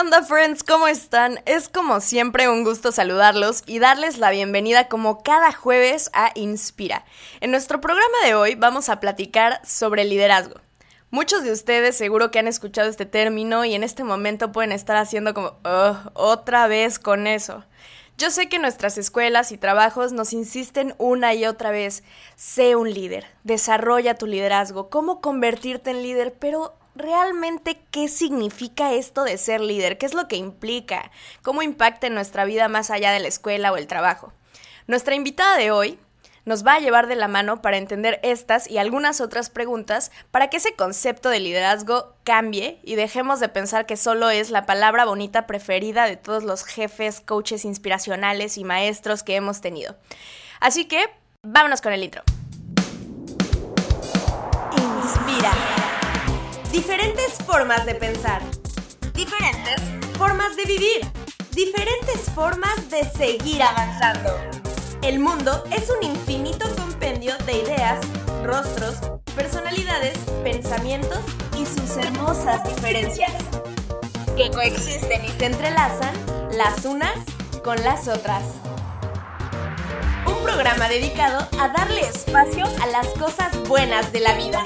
onda, friends? ¿Cómo están? Es como siempre un gusto saludarlos y darles la bienvenida como cada jueves a Inspira. En nuestro programa de hoy vamos a platicar sobre liderazgo. Muchos de ustedes seguro que han escuchado este término y en este momento pueden estar haciendo como, otra vez con eso. Yo sé que nuestras escuelas y trabajos nos insisten una y otra vez, sé un líder, desarrolla tu liderazgo, cómo convertirte en líder, pero realmente qué significa esto de ser líder, qué es lo que implica, cómo impacta en nuestra vida más allá de la escuela o el trabajo. Nuestra invitada de hoy nos va a llevar de la mano para entender estas y algunas otras preguntas para que ese concepto de liderazgo cambie y dejemos de pensar que solo es la palabra bonita preferida de todos los jefes, coaches inspiracionales y maestros que hemos tenido. Así que, vámonos con el intro. Inspira. Diferentes formas de pensar. Diferentes formas de vivir. Diferentes formas de seguir avanzando. El mundo es un infinito compendio de ideas, rostros, personalidades, pensamientos y sus hermosas diferencias, que coexisten y se entrelazan las unas con las otras. Un programa dedicado a darle espacio a las cosas buenas de la vida.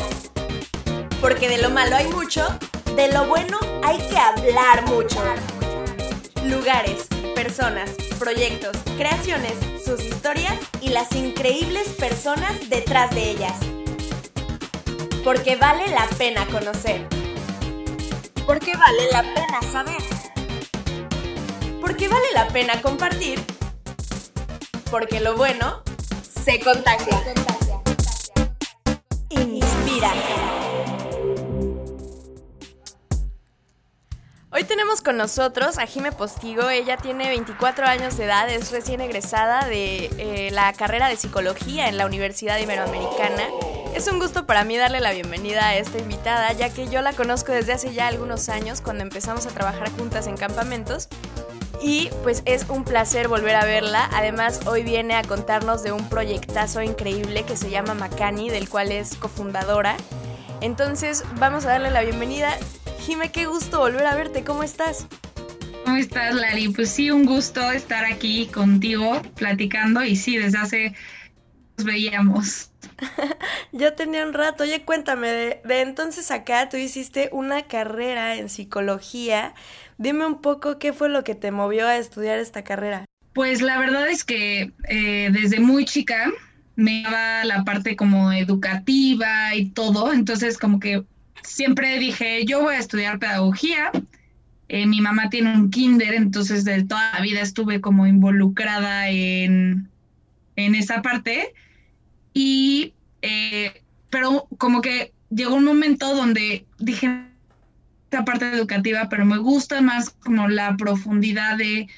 Porque de lo malo hay mucho, de lo bueno hay que hablar mucho. Lugares, personas, proyectos, creaciones, sus historias y las increíbles personas detrás de ellas. Porque vale la pena conocer. Porque vale la pena saber. Porque vale la pena compartir. Porque lo bueno se contagia. Inspira. Hoy tenemos con nosotros a Jime Postigo. Ella tiene 24 años de edad, es recién egresada de eh, la carrera de psicología en la Universidad Iberoamericana. Es un gusto para mí darle la bienvenida a esta invitada, ya que yo la conozco desde hace ya algunos años cuando empezamos a trabajar juntas en campamentos. Y pues es un placer volver a verla. Además, hoy viene a contarnos de un proyectazo increíble que se llama Macani, del cual es cofundadora. Entonces, vamos a darle la bienvenida. Jime, qué gusto volver a verte. ¿Cómo estás? ¿Cómo estás, Lari? Pues sí, un gusto estar aquí contigo platicando y sí, desde hace nos veíamos. ya tenía un rato. Oye, cuéntame, de, de, entonces acá tú hiciste una carrera en psicología. Dime un poco qué fue lo que te movió a estudiar esta carrera. Pues la verdad es que eh, desde muy chica me daba la parte como educativa y todo, entonces como que siempre dije, yo voy a estudiar pedagogía. Eh, mi mamá tiene un kinder, entonces de toda la vida estuve como involucrada en, en esa parte. Y, eh, pero como que llegó un momento donde dije, esta parte educativa, pero me gusta más como la profundidad de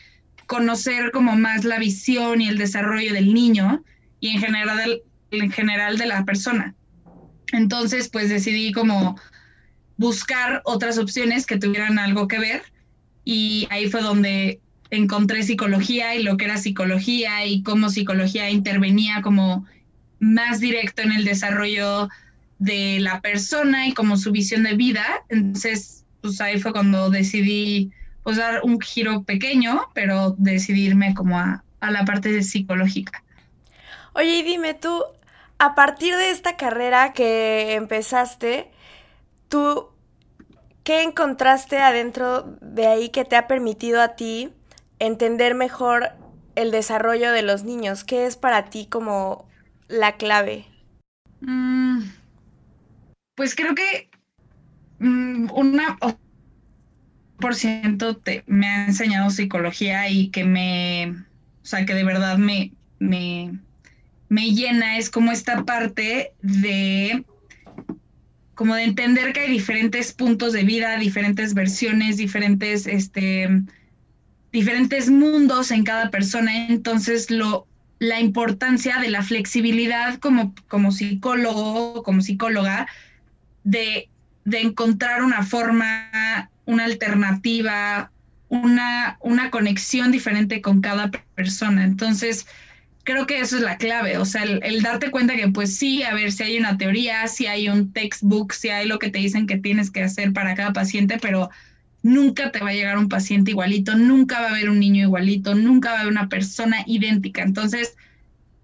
conocer como más la visión y el desarrollo del niño y en general, en general de la persona. Entonces, pues decidí como buscar otras opciones que tuvieran algo que ver y ahí fue donde encontré psicología y lo que era psicología y cómo psicología intervenía como más directo en el desarrollo de la persona y como su visión de vida. Entonces, pues ahí fue cuando decidí pues dar un giro pequeño, pero decidirme como a, a la parte psicológica. Oye, y dime tú, a partir de esta carrera que empezaste, ¿tú qué encontraste adentro de ahí que te ha permitido a ti entender mejor el desarrollo de los niños? ¿Qué es para ti como la clave? Mm, pues creo que mm, una por ciento me ha enseñado psicología y que me, o sea, que de verdad me, me, me llena es como esta parte de como de entender que hay diferentes puntos de vida, diferentes versiones, diferentes, este, diferentes mundos en cada persona. Entonces, lo, la importancia de la flexibilidad como, como psicólogo, como psicóloga, de, de encontrar una forma, una alternativa, una, una conexión diferente con cada persona. Entonces, creo que eso es la clave, o sea, el, darte cuenta que pues sí, a ver si hay una teoría, si hay un textbook, si hay lo que te dicen que tienes que hacer para cada paciente, pero nunca te va a llegar un paciente igualito, nunca va a haber un niño igualito, nunca va a haber una persona idéntica. Entonces,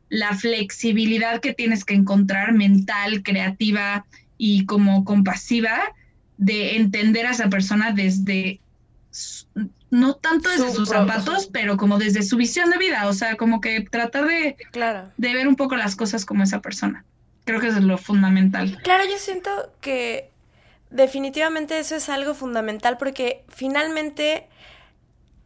la flexibilidad que tienes que encontrar mental, creativa y como compasiva de entender a esa persona desde, no tanto desde sus zapatos, pero como desde su visión de vida, o sea, como que tratar de, claro. de ver un poco las cosas como esa persona. Creo que eso es lo fundamental. Claro, yo siento que definitivamente eso es algo fundamental porque finalmente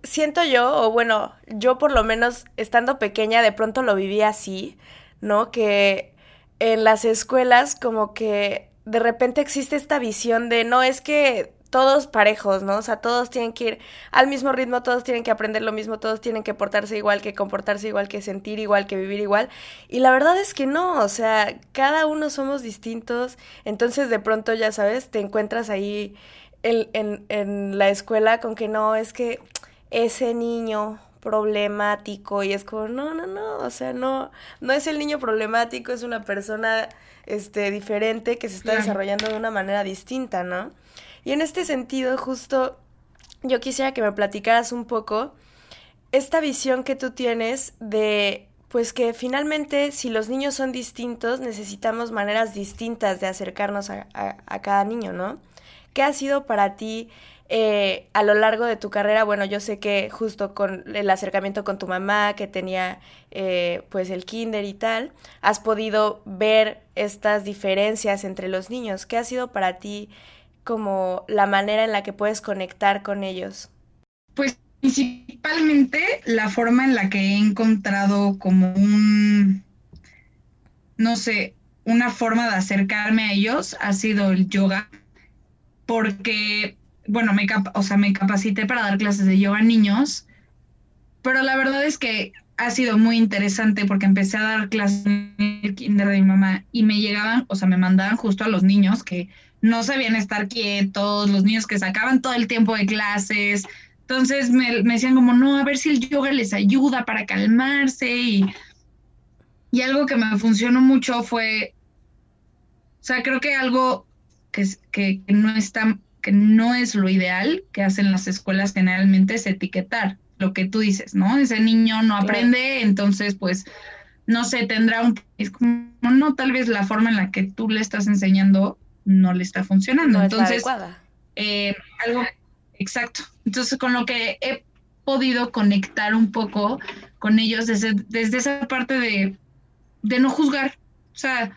siento yo, o bueno, yo por lo menos estando pequeña de pronto lo viví así, ¿no? Que en las escuelas como que de repente existe esta visión de no es que todos parejos, ¿no? O sea, todos tienen que ir al mismo ritmo, todos tienen que aprender lo mismo, todos tienen que portarse igual, que comportarse igual, que sentir igual, que vivir igual. Y la verdad es que no, o sea, cada uno somos distintos, entonces de pronto, ya sabes, te encuentras ahí en, en, en la escuela con que no, es que ese niño problemático y es como, no, no, no, o sea, no, no es el niño problemático, es una persona este, diferente que se está desarrollando de una manera distinta, ¿no? Y en este sentido, justo yo quisiera que me platicaras un poco esta visión que tú tienes de, pues que finalmente si los niños son distintos, necesitamos maneras distintas de acercarnos a, a, cada niño, ¿no? ¿Qué ha sido para ti eh, a lo largo de tu carrera? Bueno, yo sé que justo con el acercamiento con tu mamá, que tenía eh, pues el kinder y tal, has podido ver estas diferencias entre los niños. ¿Qué ha sido para ti como la manera en la que puedes conectar con ellos? Pues principalmente la forma en la que he encontrado como un, no sé, una forma de acercarme a ellos ha sido el yoga, porque, bueno, me, o sea, me capacité para dar clases de yoga a niños, pero la verdad es que ha sido muy interesante porque empecé a dar clases en el kinder de mi mamá y me llegaban, o sea, me mandaban justo a los niños que no sabían estar quietos, los niños que sacaban todo el tiempo de clases. Entonces me, decían como, no, a ver si el yoga les ayuda para calmarse. Y, y algo que me funcionó mucho fue, o sea, creo que algo que, que, que no está, que no es lo ideal que hacen las escuelas generalmente es etiquetar lo que tú dices, ¿no? Ese niño no aprende, entonces pues no sé, tendrá un, es como, no, tal vez la forma en la que tú le estás enseñando no le está funcionando. Entonces, eh, algo exacto. Entonces, con lo que he podido conectar un poco con ellos desde, desde esa parte de, de, no juzgar. O sea,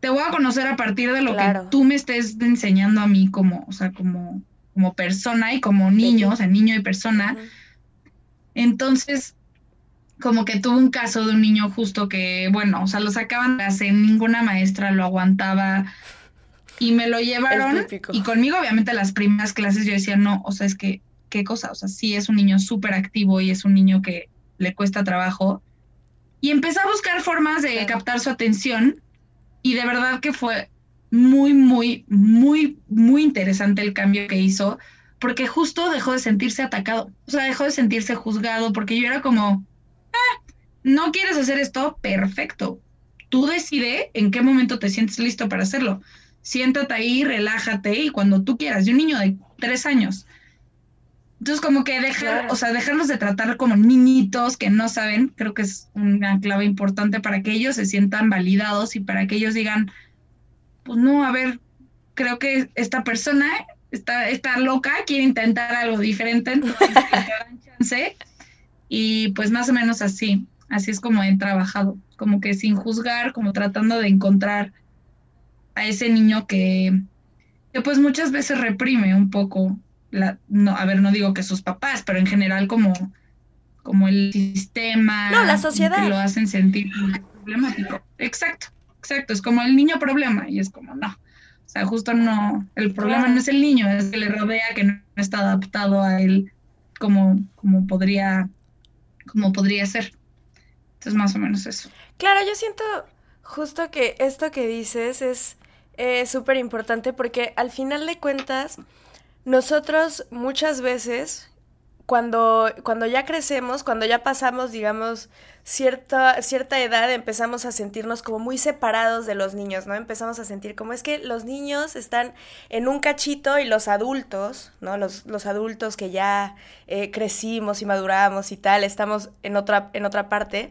te voy a conocer a partir de lo que tú me estés enseñando a mí como, o sea, como, como persona y como niño, o sea, niño y persona. Entonces, como que tuvo un caso de un niño justo que, bueno, o sea, lo sacaban de clase, ninguna maestra lo aguantaba, y me lo llevaron y conmigo obviamente las primeras clases yo decía, no, o sea, es que, ¿qué cosa? O sea, sí es un niño súper activo y es un niño que le cuesta trabajo. Y empecé a buscar formas de captar su atención y de verdad que fue muy, muy, muy, muy interesante el cambio que hizo, porque justo dejó de sentirse atacado, o sea, dejó de sentirse juzgado, porque yo era como, ah, no quieres hacer esto, perfecto. Tú decide en qué momento te sientes listo para hacerlo siéntate ahí, relájate y cuando tú quieras. Y un niño de tres años. Entonces, como que dejar, o sea, dejarlos de tratar como niñitos que no saben, creo que es una clave importante para que ellos se sientan validados y para que ellos digan, pues no, a ver, creo que esta persona está, está loca, quiere intentar algo diferente, entonces dan chance. Y pues más o menos así, así es como he trabajado, como que sin juzgar, como tratando de encontrar a ese niño que, que pues muchas veces reprime un poco, la, no, a ver, no digo que sus papás, pero en general como, como el sistema. No, la sociedad. Que lo hacen sentir problemático. Exacto, exacto, es como el niño problema y es como, no. O sea, justo no, el problema no es el niño, es que le rodea, que no está adaptado a él como, como podría, como podría ser. Entonces, más o menos eso. Claro, yo siento justo que esto que dices es es súper importante porque al final de cuentas, nosotros muchas veces cuando, cuando ya crecemos, cuando ya pasamos, digamos, cierta, cierta edad, empezamos a sentirnos como muy separados de los niños, ¿no? Empezamos a sentir como es que los niños están en un cachito y los adultos, ¿no? Los, los adultos que ya eh, crecimos y maduramos y tal, estamos en otra, en otra parte.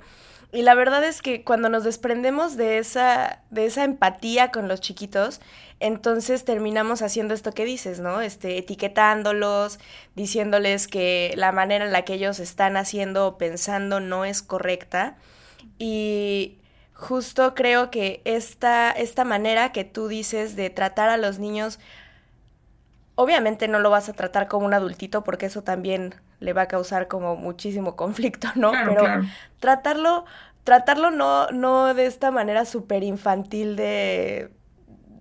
Y la verdad es que cuando nos desprendemos de esa, de esa empatía con los chiquitos, entonces terminamos haciendo esto que dices, ¿no? Este, etiquetándolos, diciéndoles que la manera en la que ellos están haciendo o pensando no es correcta. Y justo creo que esta, esta manera que tú dices de tratar a los niños, obviamente no lo vas a tratar como un adultito porque eso también le va a causar como muchísimo conflicto, ¿no? Pero tratarlo, tratarlo no, no de esta manera súper infantil de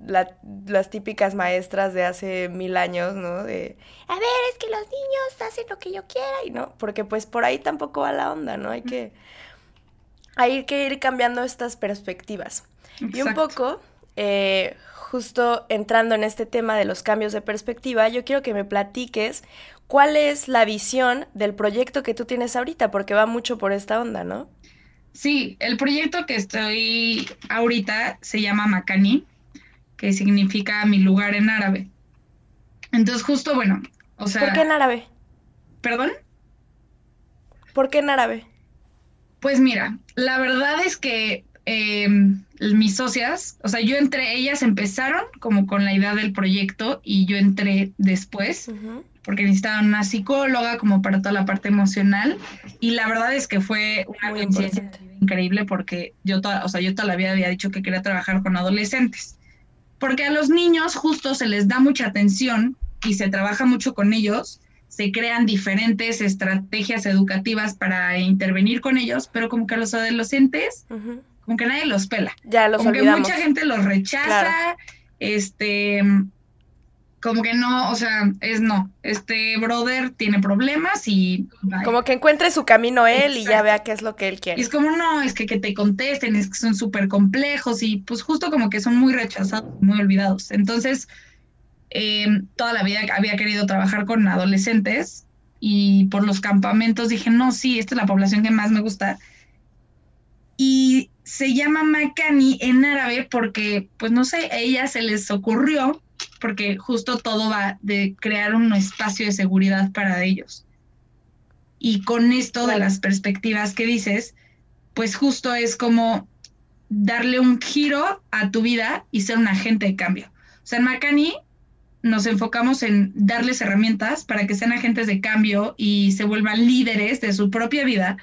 las típicas maestras de hace mil años, ¿no? De, a ver, es que los niños hacen lo que yo quiera y no, porque pues por ahí tampoco va la onda, ¿no? Hay que, hay que ir cambiando estas perspectivas. Y un poco, eh, justo entrando en este tema de los cambios de perspectiva, yo quiero que me platiques cuál es la visión del proyecto que tú tienes ahorita, porque va mucho por esta onda, ¿no? Sí, el proyecto que estoy ahorita se llama Macani, que significa mi lugar en árabe. Entonces, justo, bueno, o sea... ¿Por qué en árabe? ¿Perdón? ¿Por qué en árabe? Pues mira, la verdad es que em, mis socias, o sea, yo entré, ellas empezaron como con la idea del proyecto y yo entré después porque necesitaban una psicóloga como para toda la parte emocional. Y la verdad es que fue una coincidencia increíble porque yo toda, o sea, yo toda la vida había dicho que quería trabajar con adolescentes. Porque a los niños justo se les da mucha atención y se trabaja mucho con ellos, se crean diferentes estrategias educativas para intervenir con ellos, pero como que a los adolescentes, como que nadie los pela. Ya los como que mucha gente los rechaza, este como que no, o sea, es no. Este brother tiene problemas y. Como que encuentre su camino él y ya vea qué es lo que él quiere. Y es como, no, es que, que te contesten, es que son súper complejos y pues justo como que son muy rechazados, muy olvidados. Entonces, em, toda la vida había querido trabajar con adolescentes y por los campamentos dije, no, sí, esta es la población que más me gusta. Y se llama Makani en árabe porque, pues no sé, a ella se les ocurrió porque justo todo va de crear un espacio de seguridad para ellos. Y con esto de las perspectivas que dices, pues justo es como darle un giro a tu vida y ser un agente de cambio. O sea, en Macani nos enfocamos en darles herramientas para que sean agentes de cambio y se vuelvan líderes de su propia vida,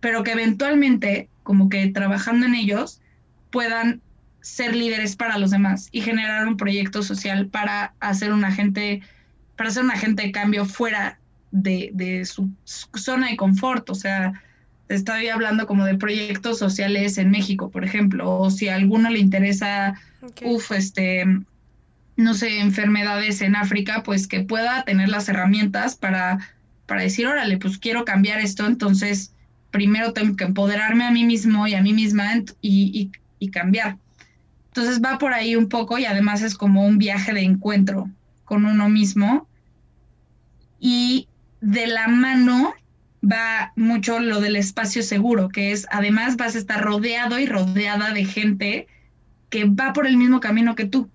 pero que eventualmente, como que trabajando en ellos, puedan ser líderes para los demás y generar un proyecto social para hacer un agente, para ser un agente de cambio fuera de, su, zona de confort. O sea, estoy hablando como de proyectos sociales en México, por ejemplo, o si a alguno le interesa, uff, este, no sé, enfermedades en África, pues que pueda tener las herramientas para, para decir, órale, pues quiero cambiar esto, entonces primero tengo que empoderarme a mí mismo y a mí misma y, cambiar. Entonces va por ahí un poco y además es como un viaje de encuentro con uno mismo. Y de la mano va mucho lo del espacio seguro, que es además vas a estar rodeado y rodeada de gente que va por el mismo camino que tú.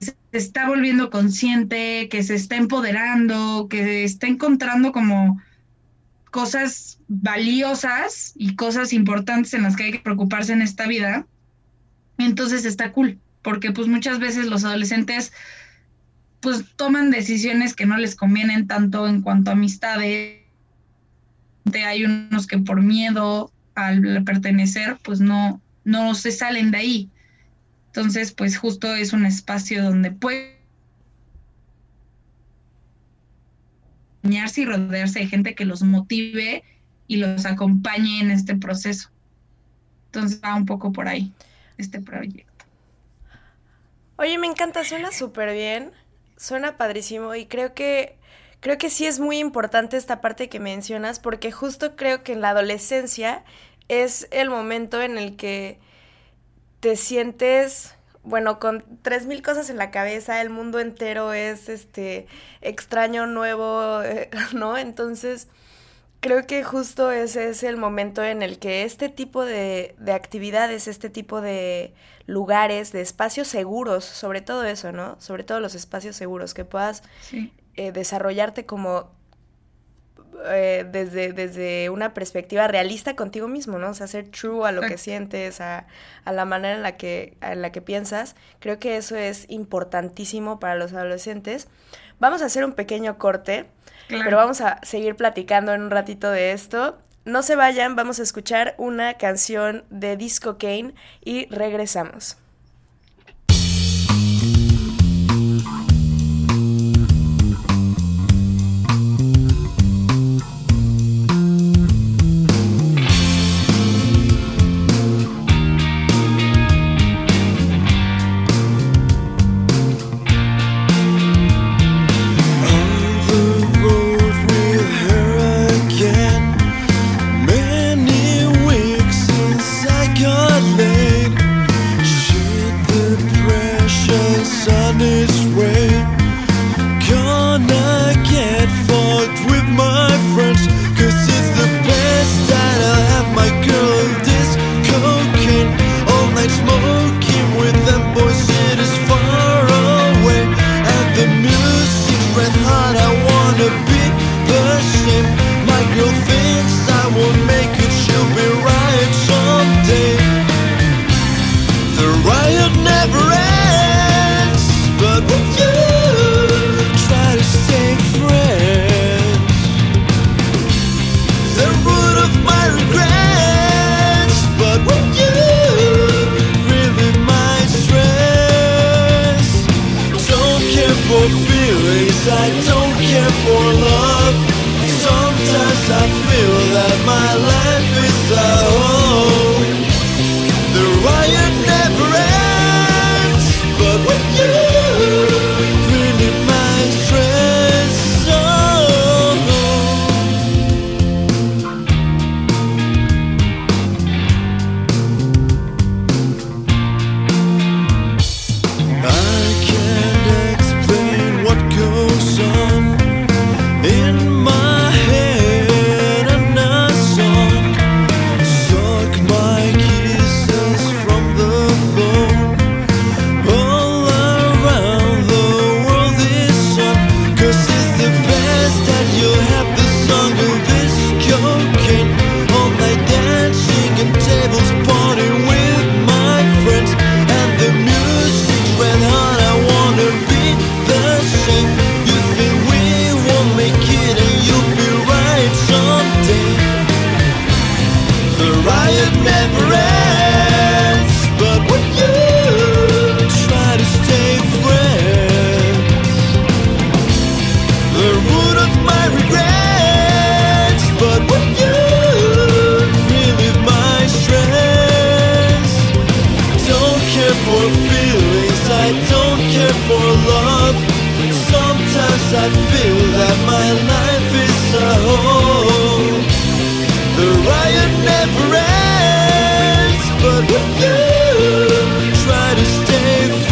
Se está volviendo consciente, que se está empoderando, que está encontrando como cosas valiosas y cosas importantes en las que hay que preocuparse en esta vida entonces está cool, porque pues muchas veces los adolescentes pues toman decisiones que no les convienen tanto en cuanto a amistades. Hay unos que por miedo al pertenecer pues no, no se salen de ahí. Entonces pues justo es un espacio donde puede y rodearse de gente que los motive y los acompañe en este proceso. Entonces va un poco por ahí este proyecto. Oye, me encanta, suena súper bien, suena padrísimo y creo que creo que sí es muy importante esta parte que mencionas porque justo creo que en la adolescencia es el momento en el que te sientes bueno, con tres mil cosas en la cabeza, el mundo entero es este extraño, nuevo, ¿no? Entonces, creo que justo ese es el momento en el que este tipo de, de actividades, este tipo de lugares, de espacios seguros, sobre todo eso, ¿no? Sobre todo los espacios seguros, que puedas eh, desarrollarte como eh, desde, desde una perspectiva realista contigo mismo, ¿no? O sea, ser true a lo que sientes, a, a, la manera en la, que, en la que piensas. Creo que eso es importantísimo para los adolescentes. Vamos a hacer un pequeño corte, pero vamos a seguir platicando en un ratito de esto. No se vayan, vamos a escuchar una canción de Disco Kane y regresamos. my life is a. The riot never ends, but you try to stay.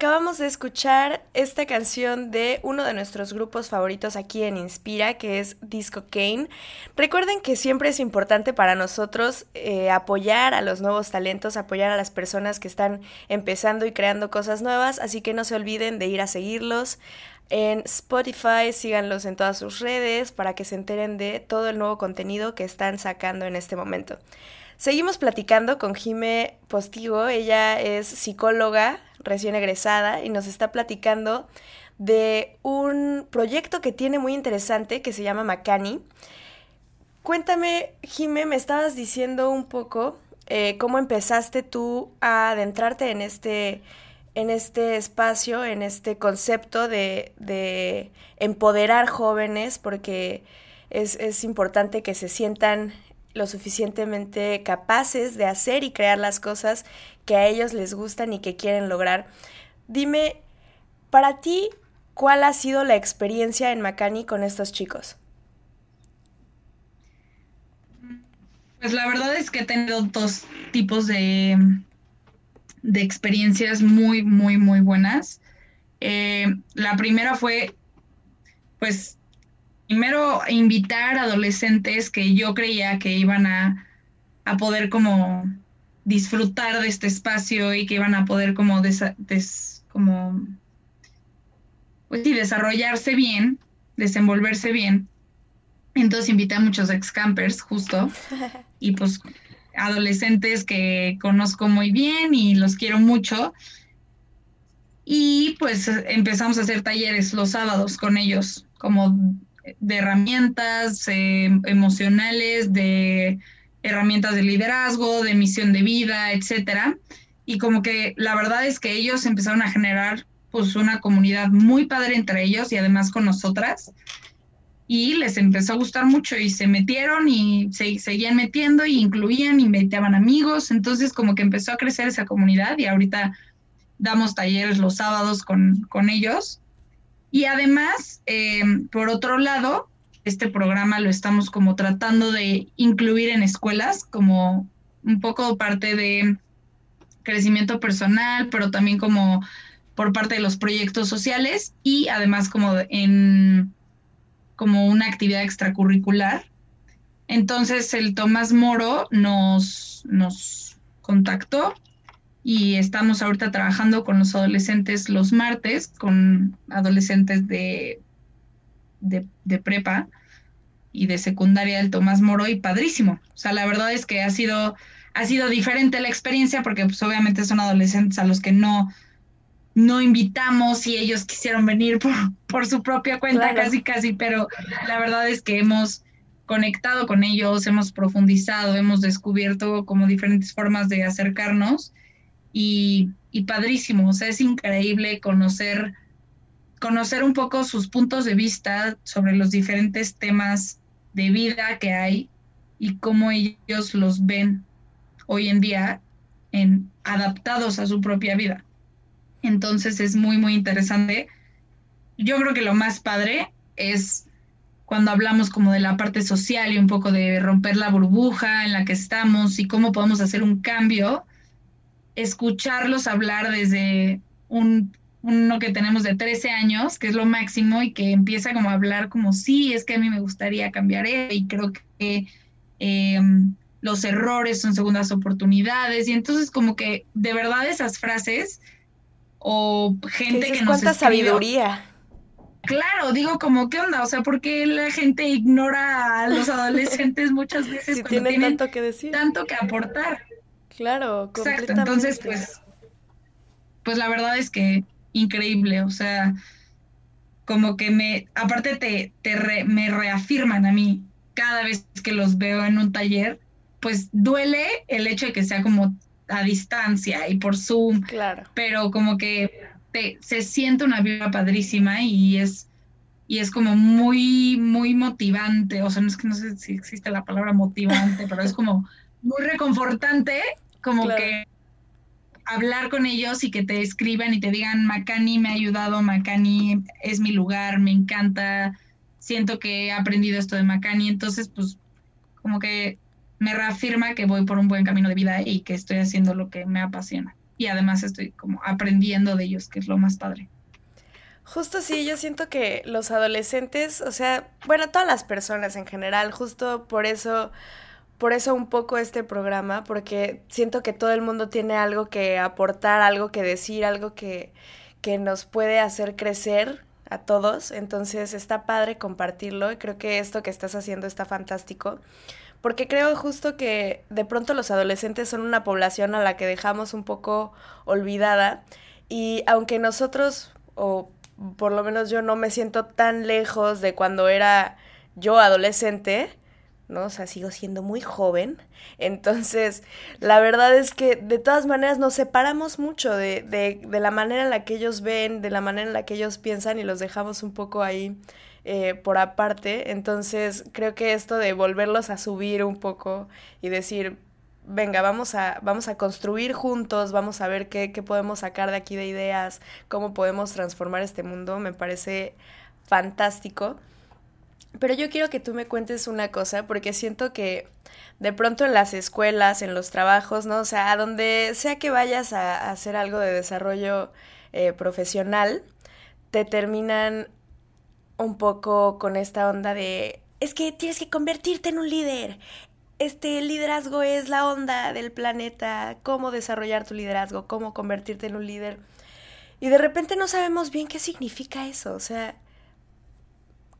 Acabamos de escuchar esta canción de uno de nuestros grupos favoritos aquí en Inspira, que es Disco Kane. Recuerden que siempre es importante para nosotros eh, apoyar a los nuevos talentos, apoyar a las personas que están empezando y creando cosas nuevas, así que no se olviden de ir a seguirlos en Spotify, síganlos en todas sus redes para que se enteren de todo el nuevo contenido que están sacando en este momento. Seguimos platicando con Jime Postigo, ella es psicóloga recién egresada y nos está platicando de un proyecto que tiene muy interesante que se llama Macani. Cuéntame, Jime, me estabas diciendo un poco eh, cómo empezaste tú a adentrarte en este, en este espacio, en este concepto de, de empoderar jóvenes, porque es importante que se sientan lo suficientemente capaces de hacer y crear las cosas que a ellos les gustan y que quieren lograr. Dime, para ti, ¿cuál ha sido la experiencia en Macani con estos chicos? Pues la verdad es que he tenido dos tipos de, de experiencias muy, muy, muy buenas. Eh, la primera fue, pues, primero invitar a adolescentes que yo creía que iban a, poder como disfrutar de este espacio y que iban a poder como, como pues sí, desarrollarse bien, desenvolverse bien. Entonces invité a muchos ex campers justo y pues adolescentes que conozco muy bien y los quiero mucho. Y pues empezamos a hacer talleres los sábados con ellos, como de herramientas eh, emocionales, de herramientas de liderazgo, de misión de vida, etcétera. Y como que la verdad es que ellos empezaron a generar pues una comunidad muy padre entre ellos y además con nosotras. Y les empezó a gustar mucho y se metieron y se seguían metiendo y incluían, invitaban amigos. Entonces como que empezó a crecer esa comunidad y ahorita damos talleres los sábados con, con ellos y además, eh, por otro lado, este programa lo estamos como tratando de incluir en escuelas como un poco parte de crecimiento personal, pero también como por parte de los proyectos sociales y además como en como una actividad extracurricular. Entonces el Tomás Moro nos, nos contactó y estamos ahorita trabajando con los adolescentes los martes, con adolescentes de, de, prepa y de secundaria del Tomás Moro y padrísimo. O sea, la verdad es que ha sido, ha sido diferente la experiencia porque pues obviamente son adolescentes a los que no, no invitamos y ellos quisieron venir por, por su propia cuenta casi casi, pero la verdad es que hemos conectado con ellos, hemos profundizado, hemos descubierto como diferentes formas de acercarnos y, padrísimo, o sea, es increíble conocer, conocer un poco sus puntos de vista sobre los diferentes temas de vida que hay y cómo ellos los ven hoy en día en, adaptados a su propia vida. Entonces es muy, muy interesante. Yo creo que lo más padre es cuando hablamos como de la parte social y un poco de romper la burbuja en la que estamos y cómo podemos hacer un cambio escucharlos hablar desde un, uno que tenemos de 13 años, que es lo máximo, y que empieza como a hablar como, sí, es que a mí me gustaría cambiar eso, y creo que em, los errores son segundas oportunidades, y entonces como que de verdad esas frases o gente que nos cuánta sabiduría. Claro, digo como, ¿qué onda? O sea, ¿por qué la gente ignora a los adolescentes muchas veces si tienen tanto que decir? Tanto que aportar. Claro, Exacto, entonces pues, pues la verdad es que increíble, o sea, como que me, aparte te, te me reafirman a mí cada vez que los veo en un taller, pues duele el hecho de que sea como a distancia y por Zoom, claro. pero como que te, se siente una vida padrísima y es y es como muy muy motivante, o sea, no es que no sé si existe la palabra motivante, pero es como muy reconfortante como que hablar con ellos y que te escriban y te digan, Macani me ha ayudado, Macani es mi lugar, me encanta, siento que he aprendido esto de Macani, entonces pues como que me reafirma que voy por un buen camino de vida y que estoy haciendo lo que me apasiona. y además estoy como aprendiendo de ellos, que es lo más padre. Justo sí, yo siento que los adolescentes, o sea, bueno, todas las personas en general, justo por eso, por eso un poco este programa, porque siento que todo el mundo tiene algo que aportar, algo que decir, algo que, que nos puede hacer crecer a todos. Entonces está padre compartirlo y creo que esto que estás haciendo está fantástico. Porque creo justo que de pronto los adolescentes son una población a la que dejamos un poco olvidada. Y aunque nosotros, o por lo menos yo no me siento tan lejos de cuando era yo adolescente, ¿no? O sea, sigo siendo muy joven. Entonces, la verdad es que de todas maneras nos separamos mucho de, de, de, la manera en la que ellos ven, de la manera en la que ellos piensan y los dejamos un poco ahí eh, por aparte. Entonces, creo que esto de volverlos a subir un poco y decir, venga, vamos a, vamos a construir juntos, vamos a ver qué, qué podemos sacar de aquí de ideas, cómo podemos transformar este mundo, me parece fantástico. Pero yo quiero que tú me cuentes una cosa, porque siento que de pronto en las escuelas, en los trabajos, ¿no? O sea, donde sea que vayas a, hacer algo de desarrollo eh, profesional, te terminan un poco con esta onda de, es que tienes que convertirte en un líder, este liderazgo es la onda del planeta, cómo desarrollar tu liderazgo, cómo convertirte en un líder. Y de repente no sabemos bien qué significa eso, o sea,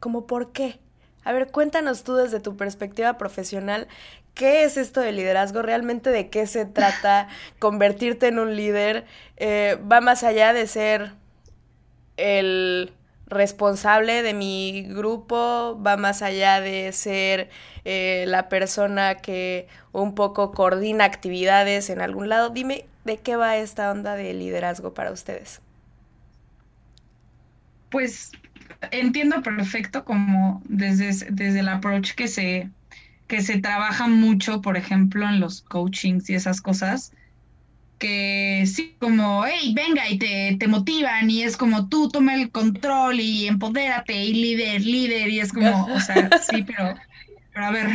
como por qué. A ver, cuéntanos tú desde tu perspectiva profesional, ¿qué es esto de liderazgo? ¿Realmente de qué se trata convertirte en un líder? Eh, ¿Va más allá de ser el responsable de mi grupo, va más allá de ser eh, la persona que un poco coordina actividades en algún lado. Dime de qué va esta onda de liderazgo para ustedes. Pues entiendo perfecto como desde, desde el approach que se, que se trabaja mucho, por ejemplo, en los coachings y esas cosas, que sí, como, hey, venga, y te, te motivan, y es como tú toma el control y empodérate, y líder, líder, y es como, o sea, sí, pero, pero a ver.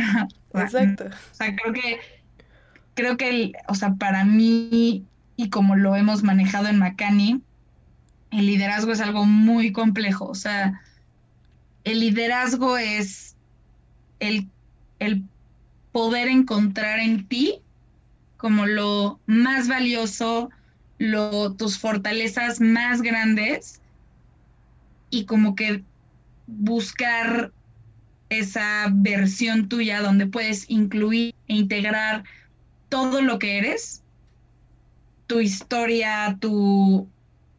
Exacto. O sea, creo que, creo que, el, o sea, para mí, y como lo hemos manejado en Macani, el liderazgo es algo muy complejo, o sea, el liderazgo es el, el poder encontrar en ti como lo más valioso, lo, tus fortalezas más grandes y como que buscar esa versión tuya donde puedes incluir e integrar todo lo que eres, tu historia, tu,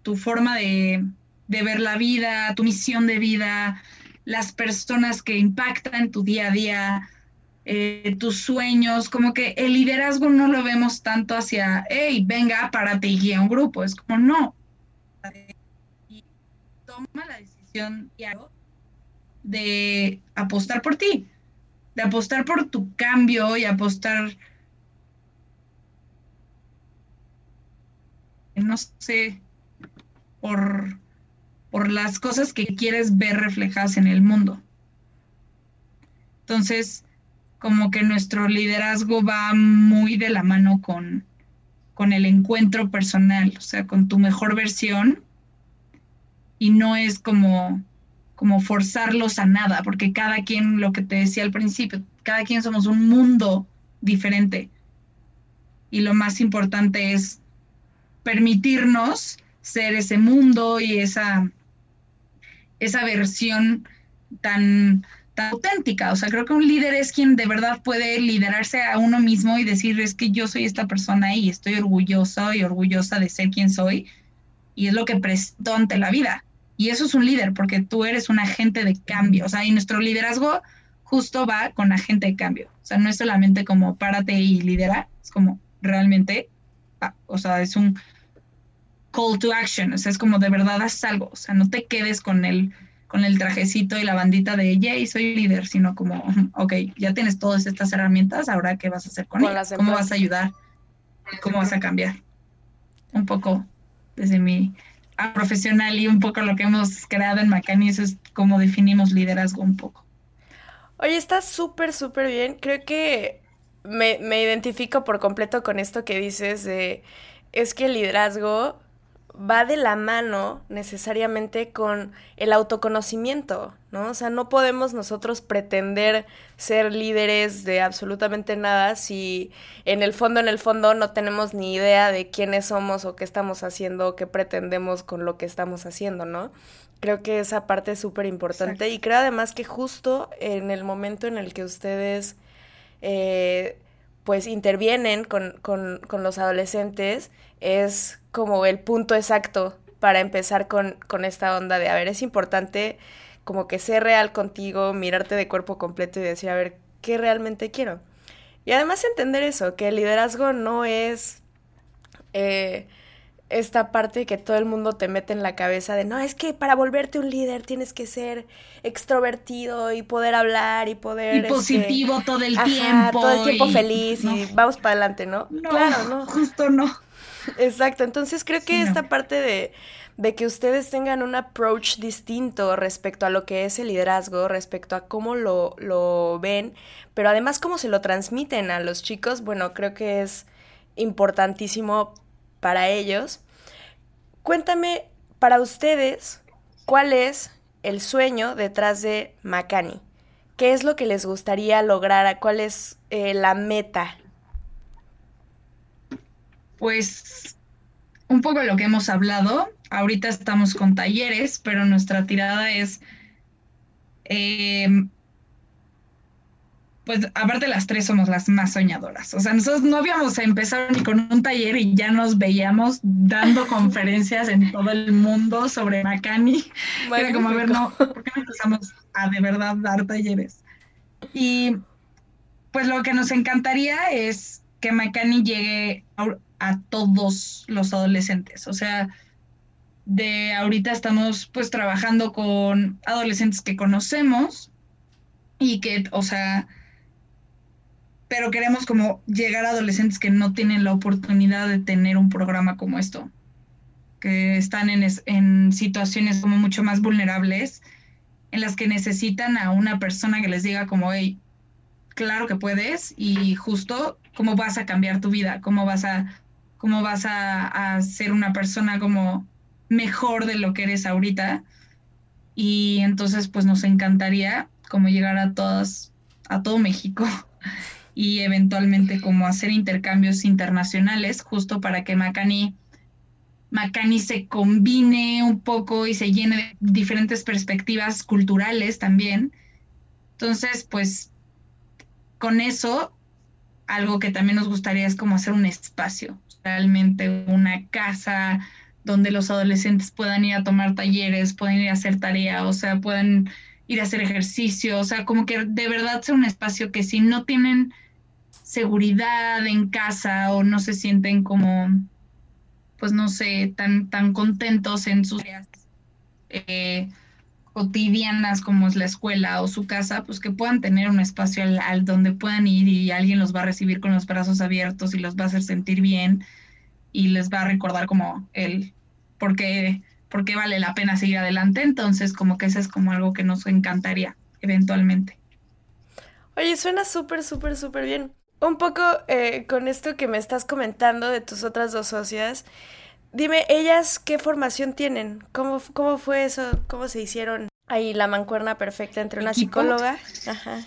tu forma de, de ver la vida, tu misión de vida, las personas que impactan tu día a día, eh, tus sueños, como que el liderazgo no lo vemos tanto hacia, hey, venga, párate y guía un grupo, es como no. Y toma la decisión de apostar por ti, de apostar por tu cambio y apostar, no sé, por, por las cosas que quieres ver reflejadas en el mundo. Entonces, como que nuestro liderazgo va muy de la mano con, con el encuentro personal, o sea, con tu mejor versión y no es como, como forzarlos a nada, porque cada quien, lo que te decía al principio, cada quien somos un mundo diferente y lo más importante es permitirnos ser ese mundo y esa, esa versión tan auténtica. O sea, creo que un líder es quien de verdad puede liderarse a uno mismo y decir, es que yo soy esta persona y estoy orgulloso y orgullosa de ser quien soy. Y es lo que presto ante la vida. Y eso es un líder, porque tú eres un agente de cambio. O sea, y nuestro liderazgo justo va con agente de cambio. O sea, no es solamente como párate y lidera, es como realmente, o sea, es un call to action. O sea, es como de verdad haz algo. O sea, no te quedes con el con el trajecito y la bandita de yay, soy líder, sino como, ok, ya tienes todas estas herramientas, ahora qué vas a hacer con, ellas, cómo vas a ayudar, cómo vas a cambiar. Un poco desde mi profesional y un poco lo que hemos creado en Macani, eso es cómo definimos liderazgo un poco. Oye, está súper, súper bien. Creo que me, me identifico por completo con esto que dices de es que el liderazgo va de la mano necesariamente con el autoconocimiento, ¿no? O sea, no podemos nosotros pretender ser líderes de absolutamente nada si en el fondo, en el fondo no tenemos ni idea de quiénes somos o qué estamos haciendo o qué pretendemos con lo que estamos haciendo, ¿no? Creo que esa parte es súper importante y creo además que justo en el momento en el que ustedes eh, pues intervienen con, con, con los adolescentes es como el punto exacto para empezar con, con esta onda de, a ver, es importante como que ser real contigo, mirarte de cuerpo completo y decir, a ver, ¿qué realmente quiero? Y además entender eso, que el liderazgo no es eh, esta parte que todo el mundo te mete en la cabeza de, no, es que para volverte un líder tienes que ser extrovertido y poder hablar y poder... Y este, positivo todo el tiempo. Todo el tiempo feliz y vamos para adelante, ¿no? No, claro, no. Justo no. Exacto, entonces creo que esta parte de, de, que ustedes tengan un approach distinto respecto a lo que es el liderazgo, respecto a cómo lo, lo ven, pero además cómo se lo transmiten a los chicos, bueno, creo que es importantísimo para ellos. Cuéntame, para ustedes, ¿cuál es el sueño detrás de Macani? ¿Qué es lo que les gustaría lograr? ¿Cuál es eh, la meta pues un poco lo que hemos hablado. Ahorita estamos con talleres, pero nuestra tirada es, em, pues aparte las tres somos las más soñadoras. O sea, nosotros no habíamos empezado ni con un taller y ya nos veíamos dando conferencias en todo el mundo sobre Macani. Era como, a ver, no, ¿por qué no empezamos a de verdad dar talleres? Y pues lo que nos encantaría es que Macani llegue a todos los adolescentes. O sea, de ahorita estamos pues trabajando con adolescentes que conocemos y que, o sea, pero queremos como llegar a adolescentes que no tienen la oportunidad de tener un programa como esto, que están en, en situaciones como mucho más vulnerables, en las que necesitan a una persona que les diga como, hey, claro que puedes y justo cómo vas a cambiar tu vida, cómo vas a cómo vas a, ser una persona como mejor de lo que eres ahorita. Y entonces, pues nos encantaría como llegar a todas, a todo México y eventualmente como hacer intercambios internacionales justo para que Macani, Macani se combine un poco y se llene de diferentes perspectivas culturales también. Entonces, pues con eso, algo que también nos gustaría es como hacer un espacio, realmente una casa donde los adolescentes puedan ir a tomar talleres, puedan ir a hacer tarea, o sea, puedan ir a hacer ejercicio, o sea, como que de verdad sea un espacio que si no tienen seguridad en casa o no se sienten como, pues no sé, tan, tan contentos en sus eh, cotidianas como es la escuela o su casa, pues que puedan tener un espacio al, donde puedan ir y alguien los va a recibir con los brazos abiertos y los va a hacer sentir bien y les va a recordar como el por qué, vale la pena seguir adelante. Entonces, como que eso es como algo que nos encantaría eventualmente. Oye, suena súper, súper, súper bien. Un poco eh, con esto que me estás comentando de tus otras dos socias, Dime, ¿ellas qué formación tienen? ¿Cómo, cómo fue eso? ¿Cómo se hicieron ahí la mancuerna perfecta entre una psicóloga? Ajá.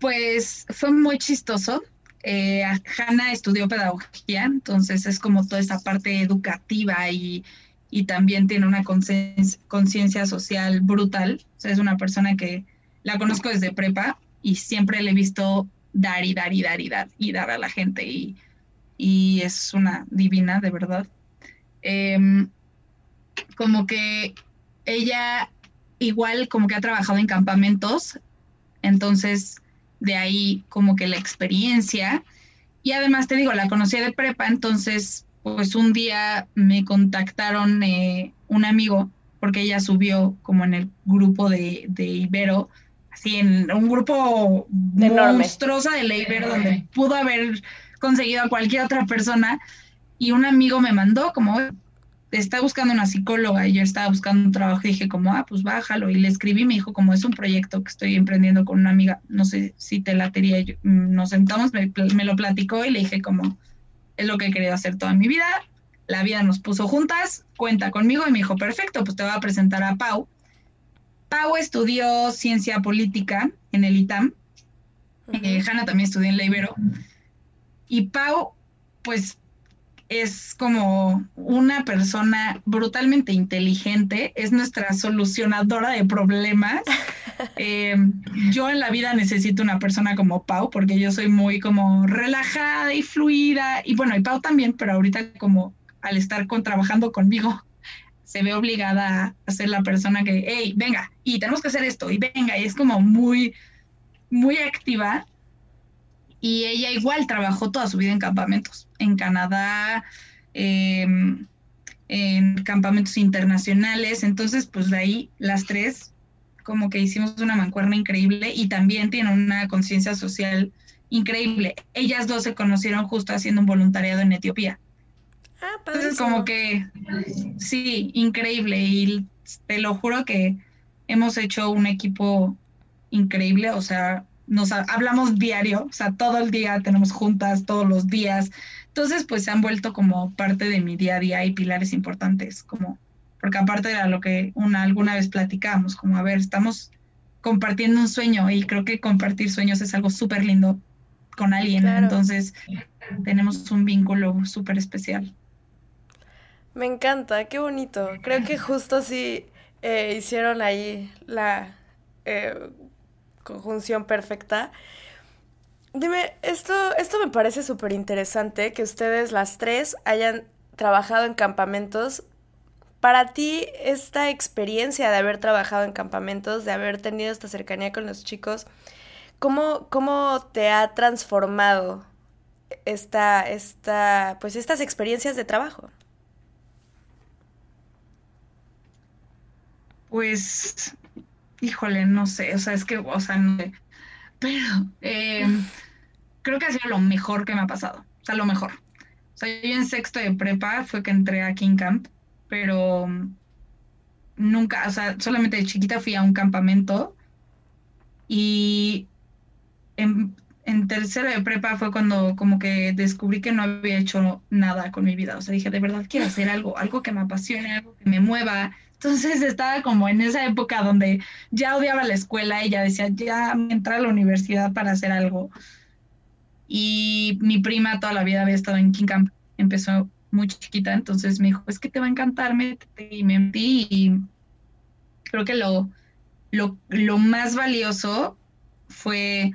Pues fue muy chistoso. Eh, Hanna estudió pedagogía, entonces es como toda esa parte educativa y, y también tiene una conciencia social brutal. O sea, es una persona que la conozco desde prepa y siempre le he visto dar y dar y dar y dar y dar a la gente. Y y es una divina, de verdad. Em, como que ella igual como que ha trabajado en campamentos, entonces de ahí como que la experiencia. Y además te digo, la conocí de prepa, entonces pues un día me contactaron eh, un amigo, porque ella subió como en el grupo de, de Ibero, así en un grupo monstruosa de la Ibero, donde pudo haber conseguido a cualquier otra persona. Y un amigo me mandó como, está buscando una psicóloga y yo estaba buscando un trabajo y dije como, ah, pues bájalo. Y le escribí, me dijo como es un proyecto que estoy emprendiendo con una amiga, no sé si te latería. Mm, nos sentamos, me, me lo platicó y le dije como, es lo que he querido hacer toda mi vida. La vida nos puso juntas, cuenta conmigo y me dijo, perfecto, pues te voy a presentar a Pau. Pau estudió ciencia política en el ITAM. Eh, Hanna también estudió en la Ibero. Y Pau, pues es como una persona brutalmente inteligente, es nuestra solucionadora de problemas. Eh, yo en la vida necesito una persona como Pau, porque yo soy muy como relajada y fluida, y bueno, y Pau también, pero ahorita como al estar con, trabajando conmigo, se ve obligada a ser la persona que, hey, venga, y tenemos que hacer esto, y venga, y es como muy, muy activa. Y ella igual trabajó toda su vida en campamentos, en Canadá, em, en campamentos internacionales. Entonces, pues de ahí las tres como que hicimos una mancuerna increíble y también tiene una conciencia social increíble. Ellas dos se conocieron justo haciendo un voluntariado en Etiopía. Ah, Entonces como que sí, increíble y te lo juro que hemos hecho un equipo increíble, o sea, nos hablamos diario, o sea, todo el día tenemos juntas, todos los días. Entonces, pues se han vuelto como parte de mi día a día y pilares importantes, como, porque aparte de lo que una, alguna vez platicamos, como, a ver, estamos compartiendo un sueño y creo que compartir sueños es algo súper lindo con alguien, entonces tenemos un vínculo súper especial. Me encanta, qué bonito. Creo que justo sí eh, hicieron ahí la eh, conjunción perfecta. Dime, esto, esto me parece súper interesante que ustedes las tres hayan trabajado en campamentos. Para ti, esta experiencia de haber trabajado en campamentos, de haber tenido esta cercanía con los chicos, ¿cómo, cómo te ha transformado esta, esta, pues estas experiencias de trabajo? Pues híjole, no sé, o sea, es que, o sea, no sé, pero eh, creo que ha sido lo mejor que me ha pasado, o sea, lo mejor. O sea, yo en sexto de prepa fue que entré a King Camp, pero nunca, o sea, solamente de chiquita fui a un campamento y en, en tercero de prepa fue cuando como que descubrí que no había hecho nada con mi vida. O sea, dije, de verdad quiero hacer algo, algo que me apasione, algo que me mueva, entonces estaba como en esa época donde ya odiaba la escuela y ya decía, ya me entra a la universidad para hacer algo. Y mi prima toda la vida había estado en King Camp, empezó muy chiquita, entonces me dijo, es que te va a encantar, métete y me metí y creo que lo, lo, lo más valioso fue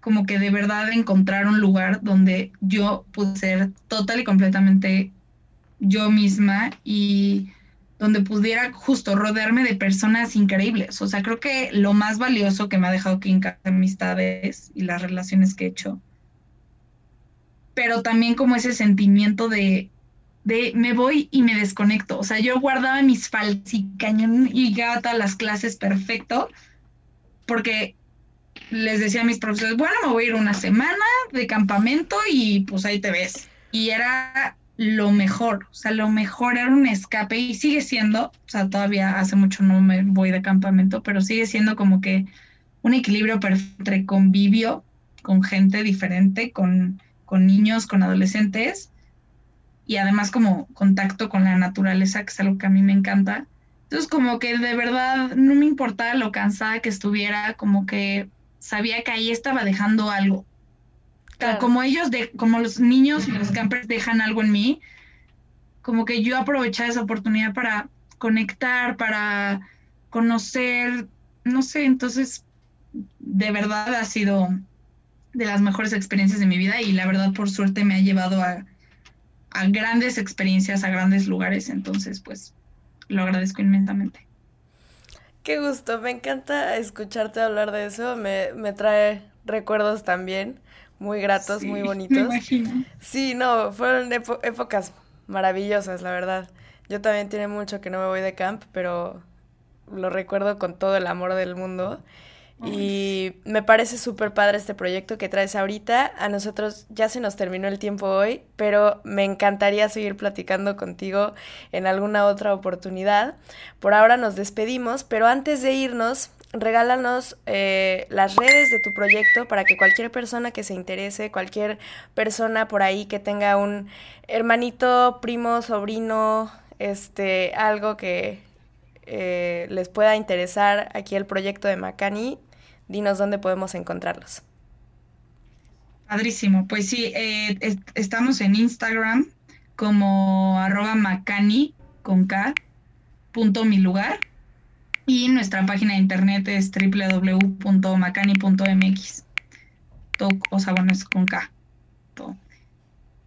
como que de verdad encontrar un lugar donde yo pude ser total y completamente yo misma y donde pudiera justo rodearme de personas increíbles. O sea, creo que lo más valioso que me ha dejado Kinka amistades y las relaciones que he hecho. Pero también como ese sentimiento de, de me voy y me desconecto. O sea, yo guardaba mis faldas y cañón y llegaba a todas las clases perfecto, porque les decía a mis profesores, bueno, me voy a ir una semana de campamento y pues ahí te ves. Y era lo mejor, o sea, lo mejor era un escape y sigue siendo, o sea, todavía hace mucho no me voy de campamento, pero sigue siendo como que un equilibrio entre convivio con gente diferente, con, con niños, con adolescentes y además como contacto con la naturaleza, que es algo que a mí me encanta. Entonces como que de verdad no me importaba lo cansada que estuviera, como que sabía que ahí estaba dejando algo, como ellos, de, como los niños y los campers dejan algo en mí, como que yo aprovechaba esa oportunidad para conectar, para conocer, no sé, entonces de verdad ha sido de las mejores experiencias de mi vida y la verdad por suerte me ha llevado a, a grandes experiencias, a grandes lugares, entonces pues lo agradezco inmensamente. Qué gusto, me encanta escucharte hablar de eso, me, me trae recuerdos también muy gratos, muy bonitos. Sí, no, fueron épocas maravillosas, la verdad. Yo también tiene mucho que no me voy de camp, pero lo recuerdo con todo el amor del mundo. Y me parece súper padre este proyecto que traes ahorita. A nosotros ya se nos terminó el tiempo hoy, pero me encantaría seguir platicando contigo en alguna otra oportunidad. Por ahora nos despedimos, pero antes de irnos, regálanos eh, las redes de tu proyecto para que cualquier persona que se interese, cualquier persona por ahí que tenga un hermanito, primo, sobrino, este, algo que eh, les pueda interesar aquí el proyecto de Macani, dinos dónde podemos encontrarlos. Padrísimo, pues sí, eh, estamos en Instagram como arroba macani con K, punto mi lugar. Y nuestra página de internet es www.macani.mx. O sea, bueno, es con K. Todo.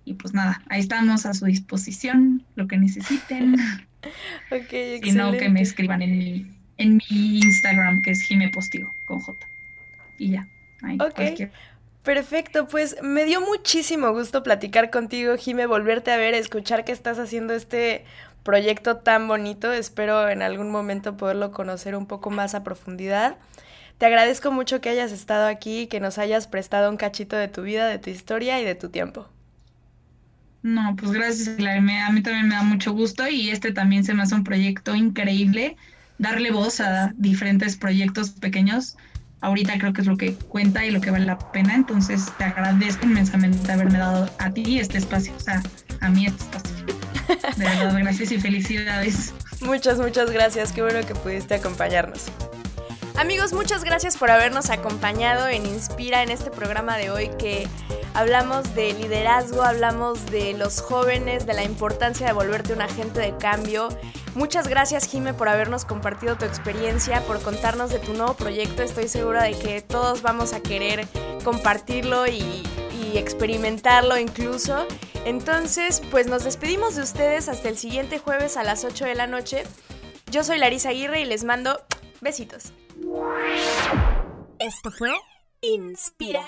Y pues nada, ahí estamos a su disposición, lo que necesiten. ok, excelente. Y no que me escriban en mi, en mi Instagram, que es Jime Postigo, con J. Y ya. Ahí, ok. Perfecto, pues me dio muchísimo gusto platicar contigo, Jime, volverte a ver, escuchar que estás haciendo este proyecto tan bonito. Espero en algún momento poderlo conocer un poco más a profundidad. Te agradezco mucho que hayas estado aquí, que nos hayas prestado un cachito de tu vida, de tu historia y de tu tiempo. No, pues gracias, A mí también me da mucho gusto y este también se me hace un proyecto increíble. Darle voz a diferentes proyectos pequeños ahorita creo que es lo que cuenta y lo que vale la pena. Entonces te agradezco inmensamente haberme dado a ti este espacio, o sea, a mí este espacio. Gracias y felicidades. Muchas, muchas gracias. Qué bueno que pudiste acompañarnos. Amigos, muchas gracias por habernos acompañado en Inspira en este programa de hoy que hablamos de liderazgo, hablamos de los jóvenes, de la importancia de volverte un agente de cambio Muchas gracias Jime por habernos compartido tu experiencia, por contarnos de tu nuevo proyecto. Estoy segura de que todos vamos a querer compartirlo y, experimentarlo incluso. Entonces, pues nos despedimos de ustedes hasta el siguiente jueves a las 8 de la noche. Yo soy Larisa Aguirre y les mando besitos. Esto fue Inspira.